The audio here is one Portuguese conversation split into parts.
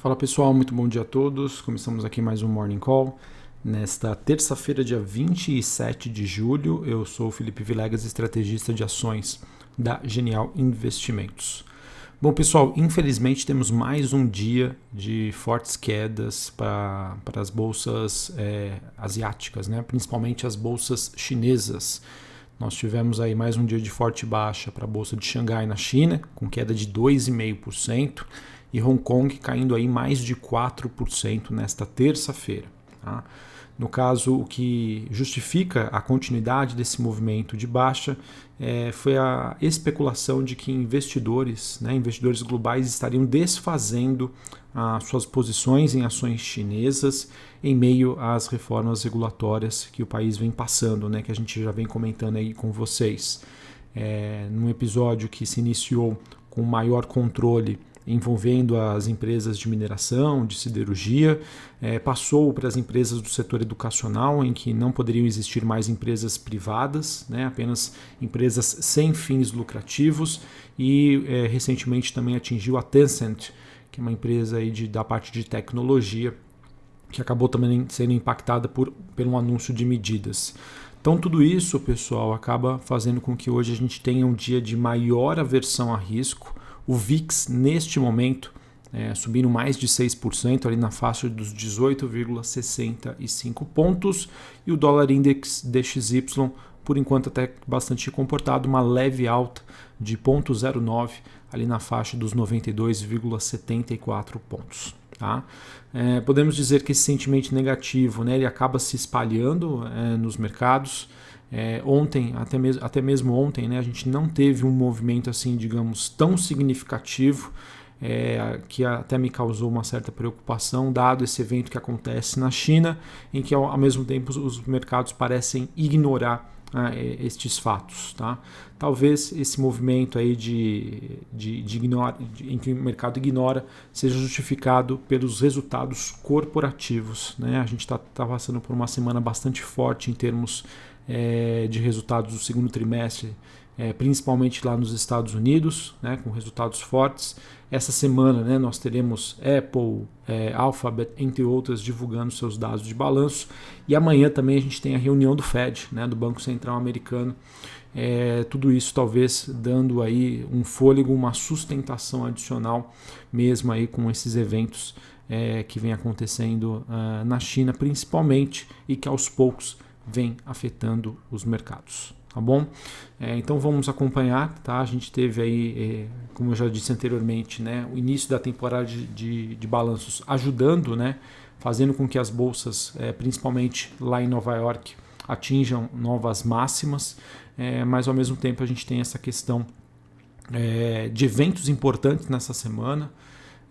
Fala pessoal, muito bom dia a todos. Começamos aqui mais um Morning Call. Nesta terça-feira, dia 27 de julho, eu sou Felipe Vilegas, estrategista de ações da Genial Investimentos. Bom, pessoal, infelizmente temos mais um dia de fortes quedas para, para as bolsas é, asiáticas, né? principalmente as bolsas chinesas. Nós tivemos aí mais um dia de forte baixa para a bolsa de Xangai na China, com queda de 2,5% e Hong Kong caindo aí mais de 4% nesta terça-feira. Tá? No caso, o que justifica a continuidade desse movimento de baixa é, foi a especulação de que investidores, né, investidores globais, estariam desfazendo as suas posições em ações chinesas em meio às reformas regulatórias que o país vem passando, né, que a gente já vem comentando aí com vocês. É, num episódio que se iniciou com maior controle envolvendo as empresas de mineração, de siderurgia, é, passou para as empresas do setor educacional, em que não poderiam existir mais empresas privadas, né, apenas empresas sem fins lucrativos, e é, recentemente também atingiu a Tencent, que é uma empresa aí de, da parte de tecnologia, que acabou também sendo impactada por, por um anúncio de medidas. Então, tudo isso, pessoal, acaba fazendo com que hoje a gente tenha um dia de maior aversão a risco o VIX, neste momento, é, subindo mais de 6%, ali na faixa dos 18,65 pontos, e o dólar index DXY, por enquanto até bastante comportado, uma leve alta de 0,09, ali na faixa dos 92,74 pontos. Tá? É, podemos dizer que esse sentimento negativo né, ele acaba se espalhando é, nos mercados. É, ontem, até mesmo, até mesmo ontem, né, a gente não teve um movimento assim, digamos, tão significativo é, que até me causou uma certa preocupação, dado esse evento que acontece na China, em que ao, ao mesmo tempo os mercados parecem ignorar ah, estes fatos. Tá? Talvez esse movimento aí de, de, de, ignora, de, em que o mercado ignora seja justificado pelos resultados corporativos. Né? A gente está tá passando por uma semana bastante forte em termos é, de resultados do segundo trimestre, é, principalmente lá nos Estados Unidos, né, com resultados fortes. Essa semana né, nós teremos Apple, é, Alphabet, entre outras, divulgando seus dados de balanço. E amanhã também a gente tem a reunião do Fed, né, do Banco Central Americano. É, tudo isso talvez dando aí um fôlego, uma sustentação adicional, mesmo aí com esses eventos é, que vem acontecendo uh, na China, principalmente, e que aos poucos vem afetando os mercados. Tá bom? É, então vamos acompanhar, tá? A gente teve aí, é, como eu já disse anteriormente, né, o início da temporada de, de, de balanços ajudando, né, fazendo com que as bolsas, é, principalmente lá em Nova York, atinjam novas máximas, é, mas ao mesmo tempo a gente tem essa questão é, de eventos importantes nessa semana.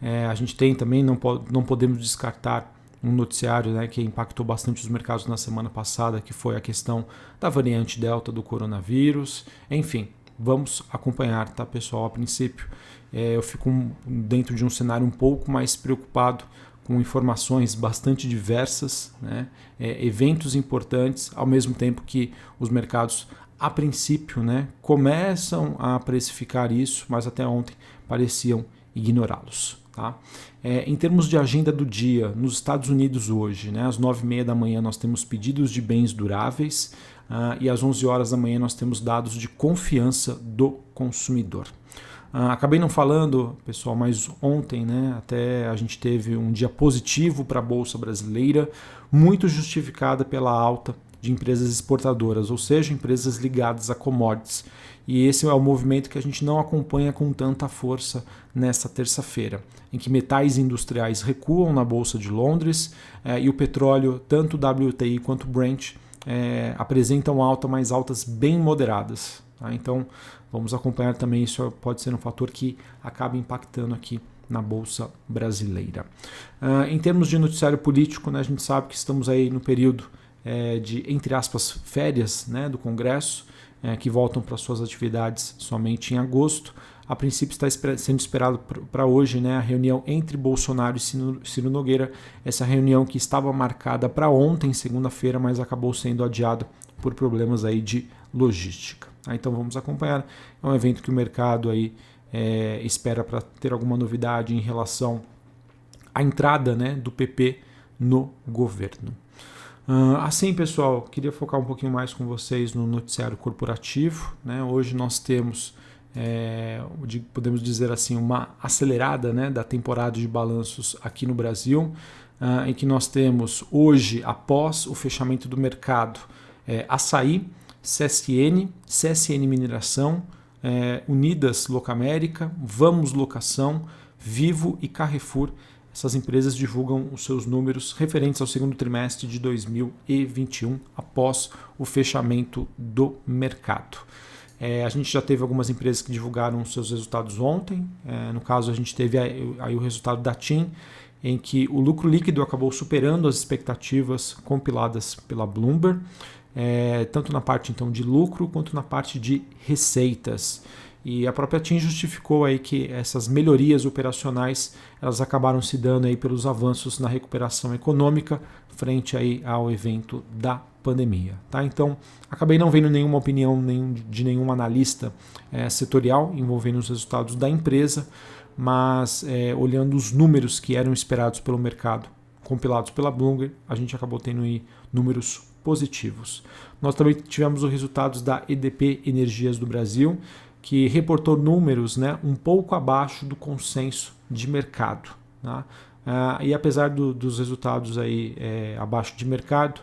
É, a gente tem também, não, po não podemos descartar um noticiário né, que impactou bastante os mercados na semana passada, que foi a questão da variante Delta do coronavírus. Enfim, vamos acompanhar, tá, pessoal? A princípio, é, eu fico dentro de um cenário um pouco mais preocupado com informações bastante diversas, né, é, eventos importantes, ao mesmo tempo que os mercados, a princípio, né, começam a precificar isso, mas até ontem pareciam ignorá-los. Tá? É, em termos de agenda do dia, nos Estados Unidos hoje, né, às 9h30 da manhã, nós temos pedidos de bens duráveis uh, e às 11 horas da manhã nós temos dados de confiança do consumidor. Uh, acabei não falando, pessoal, mas ontem né, até a gente teve um dia positivo para a Bolsa Brasileira, muito justificada pela alta de empresas exportadoras, ou seja, empresas ligadas a commodities. E esse é o movimento que a gente não acompanha com tanta força nesta terça-feira, em que metais industriais recuam na Bolsa de Londres eh, e o petróleo, tanto WTI quanto Brent, eh, apresentam alta, mas altas bem moderadas. Tá? Então vamos acompanhar também, isso pode ser um fator que acaba impactando aqui na Bolsa Brasileira. Uh, em termos de noticiário político, né, a gente sabe que estamos aí no período é, de, entre aspas, férias né, do Congresso, é, que voltam para suas atividades somente em agosto. A princípio está sendo esperado para hoje né, a reunião entre Bolsonaro e Ciro Nogueira, essa reunião que estava marcada para ontem, segunda-feira, mas acabou sendo adiada por problemas aí de logística. Ah, então vamos acompanhar. É um evento que o mercado aí é, espera para ter alguma novidade em relação a entrada né, do PP no governo. Uh, assim, pessoal, queria focar um pouquinho mais com vocês no noticiário corporativo. Né? Hoje nós temos, é, podemos dizer assim, uma acelerada né, da temporada de balanços aqui no Brasil, uh, em que nós temos hoje, após o fechamento do mercado, é, Açaí, CSN, CSN Mineração, é, Unidas Locamérica, Vamos Locação, Vivo e Carrefour essas empresas divulgam os seus números referentes ao segundo trimestre de 2021, após o fechamento do mercado. É, a gente já teve algumas empresas que divulgaram seus resultados ontem. É, no caso, a gente teve aí, o resultado da TIM, em que o lucro líquido acabou superando as expectativas compiladas pela Bloomberg, é, tanto na parte então de lucro quanto na parte de receitas. E a própria TIM justificou aí que essas melhorias operacionais elas acabaram se dando aí pelos avanços na recuperação econômica frente aí ao evento da pandemia. Tá? Então, acabei não vendo nenhuma opinião de nenhum analista é, setorial envolvendo os resultados da empresa, mas é, olhando os números que eram esperados pelo mercado, compilados pela Bloomberg, a gente acabou tendo aí números positivos. Nós também tivemos os resultados da EDP Energias do Brasil, que reportou números né, um pouco abaixo do consenso de mercado. Tá? Ah, e apesar do, dos resultados aí, é, abaixo de mercado,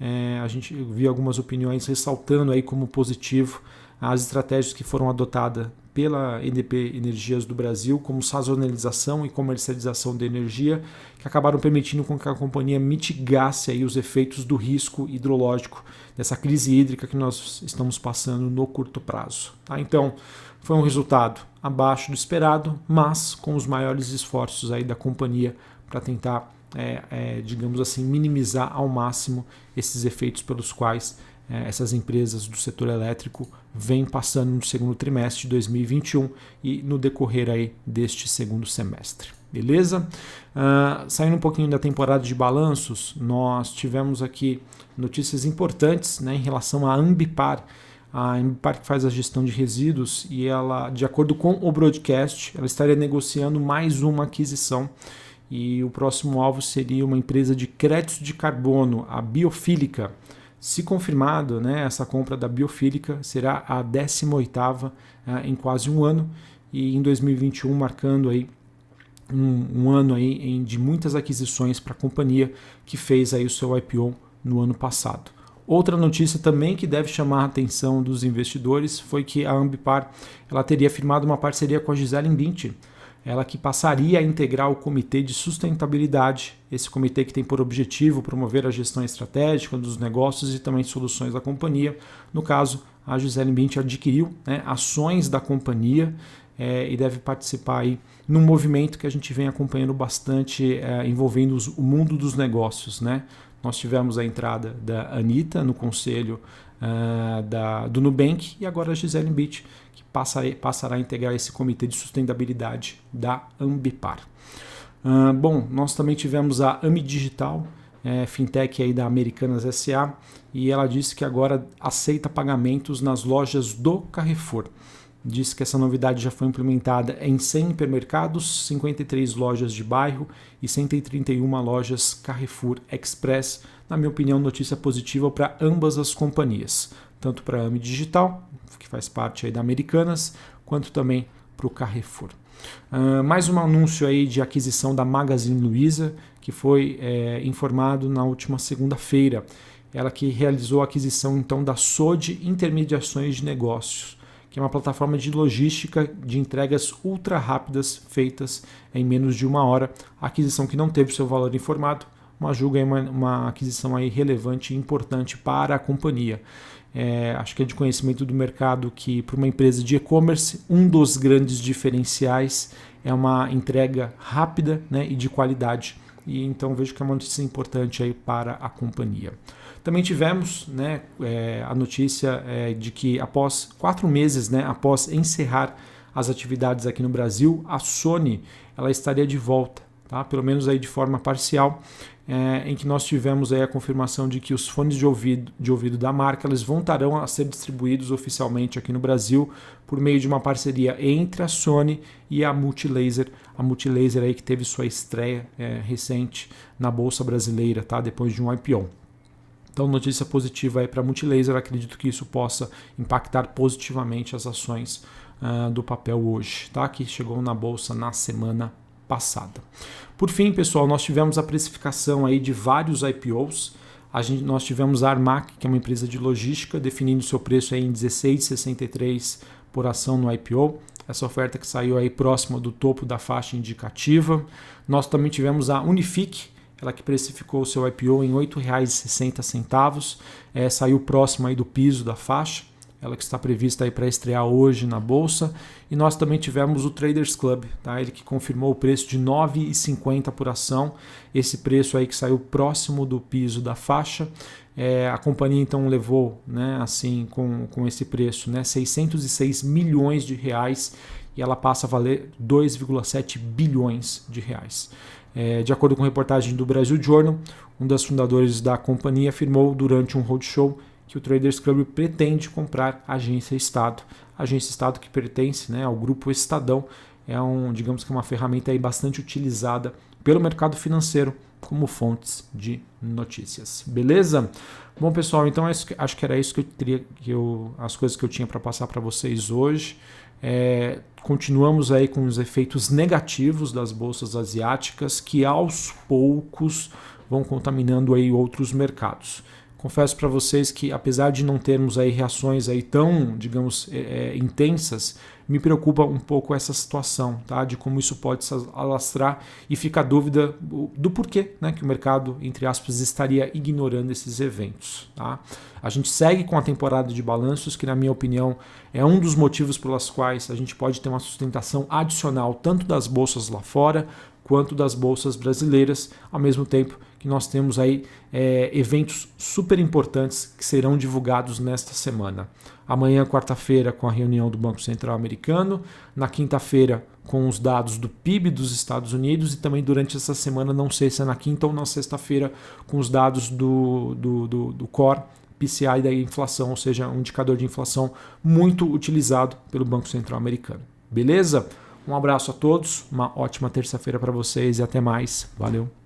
é, a gente viu algumas opiniões ressaltando aí como positivo as estratégias que foram adotadas pela NDP Energias do Brasil, como sazonalização e comercialização de energia, que acabaram permitindo com que a companhia mitigasse aí os efeitos do risco hidrológico dessa crise hídrica que nós estamos passando no curto prazo. Tá? Então, foi um resultado abaixo do esperado, mas com os maiores esforços aí da companhia para tentar, é, é, digamos assim, minimizar ao máximo esses efeitos pelos quais é, essas empresas do setor elétrico vêm passando no segundo trimestre de 2021 e no decorrer aí deste segundo semestre. Beleza? Uh, saindo um pouquinho da temporada de balanços, nós tivemos aqui notícias importantes né, em relação à Ambipar. A Ambipar que faz a gestão de resíduos e ela, de acordo com o broadcast, ela estaria negociando mais uma aquisição e o próximo alvo seria uma empresa de créditos de carbono, a Biofílica. Se confirmado, né, essa compra da Biofílica será a 18ª eh, em quase um ano e em 2021 marcando aí um, um ano aí em, de muitas aquisições para a companhia que fez aí o seu IPO no ano passado. Outra notícia também que deve chamar a atenção dos investidores foi que a Ambipar ela teria firmado uma parceria com a Gisele Bündchen, ela que passaria a integrar o Comitê de Sustentabilidade, esse comitê que tem por objetivo promover a gestão estratégica dos negócios e também soluções da companhia. No caso, a Gisele Bündchen adquiriu né, ações da companhia é, e deve participar aí num movimento que a gente vem acompanhando bastante é, envolvendo os, o mundo dos negócios. Né? Nós tivemos a entrada da Anitta no conselho uh, da, do Nubank e agora a Gisele Bündchen passa, passará a integrar esse comitê de sustentabilidade da Ambipar. Uh, bom, nós também tivemos a Ami Digital, é, fintech aí da Americanas SA, e ela disse que agora aceita pagamentos nas lojas do Carrefour. Disse que essa novidade já foi implementada em 100 hipermercados, 53 lojas de bairro e 131 lojas Carrefour Express. Na minha opinião, notícia positiva para ambas as companhias, tanto para a AMI Digital que faz parte aí da Americanas, quanto também para o Carrefour. Uh, mais um anúncio aí de aquisição da Magazine Luiza, que foi é, informado na última segunda-feira. Ela que realizou a aquisição então da SOD Intermediações de Negócios, que é uma plataforma de logística de entregas ultra rápidas feitas em menos de uma hora. A aquisição que não teve seu valor informado, mas julga uma, uma aquisição aí relevante e importante para a companhia. É, acho que é de conhecimento do mercado que, para uma empresa de e-commerce, um dos grandes diferenciais é uma entrega rápida né, e de qualidade. E então vejo que é uma notícia importante aí para a companhia. Também tivemos né, é, a notícia é, de que após quatro meses, né, após encerrar as atividades aqui no Brasil, a Sony ela estaria de volta tá? pelo menos aí de forma parcial, é, em que nós tivemos aí a confirmação de que os fones de ouvido, de ouvido da marca eles voltarão a ser distribuídos oficialmente aqui no Brasil por meio de uma parceria entre a Sony e a Multilaser, a Multilaser aí que teve sua estreia é, recente na bolsa brasileira, tá? Depois de um IPO. Então, notícia positiva aí para a Multilaser, acredito que isso possa impactar positivamente as ações uh, do papel hoje, tá? Que chegou na bolsa na semana passada. Por fim, pessoal, nós tivemos a precificação aí de vários IPOs. A gente, nós tivemos a Armac, que é uma empresa de logística, definindo seu preço aí em 16,63 por ação no IPO. Essa oferta que saiu aí próxima do topo da faixa indicativa. Nós também tivemos a Unifique, ela que precificou o seu IPO em R$ 8,60, é, saiu próximo aí do piso da faixa, ela que está prevista aí para estrear hoje na bolsa. E nós também tivemos o Traders Club, tá? ele que confirmou o preço de R$ 9,50 por ação, esse preço aí que saiu próximo do piso da faixa. É, a companhia então levou, né, assim, com, com esse preço, né, 606 milhões de reais e ela passa a valer 2,7 bilhões de reais. É, de acordo com reportagem do Brasil Journal, um dos fundadores da companhia afirmou durante um roadshow que o Traders Club pretende comprar a Agência Estado. A Agência Estado que pertence né, ao grupo Estadão é um, digamos que uma ferramenta aí bastante utilizada pelo mercado financeiro como fontes de notícias. Beleza? Bom, pessoal, então acho que era isso que eu teria, que eu, as coisas que eu tinha para passar para vocês hoje. É, continuamos aí com os efeitos negativos das bolsas asiáticas que aos poucos vão contaminando aí outros mercados. Confesso para vocês que apesar de não termos aí reações aí tão, digamos, é, é, intensas, me preocupa um pouco essa situação, tá? De como isso pode se alastrar e fica a dúvida do porquê, né? Que o mercado, entre aspas, estaria ignorando esses eventos, tá? A gente segue com a temporada de balanços, que na minha opinião é um dos motivos pelos quais a gente pode ter uma sustentação adicional tanto das bolsas lá fora quanto das bolsas brasileiras, ao mesmo tempo que nós temos aí é, eventos super importantes que serão divulgados nesta semana. Amanhã, quarta-feira, com a reunião do Banco Central Americano, na quinta-feira, com os dados do PIB dos Estados Unidos e também durante essa semana, não sei se é na quinta ou na sexta-feira, com os dados do, do, do, do Core PCI da inflação, ou seja, um indicador de inflação muito utilizado pelo Banco Central Americano. Beleza? Um abraço a todos, uma ótima terça-feira para vocês e até mais. Valeu!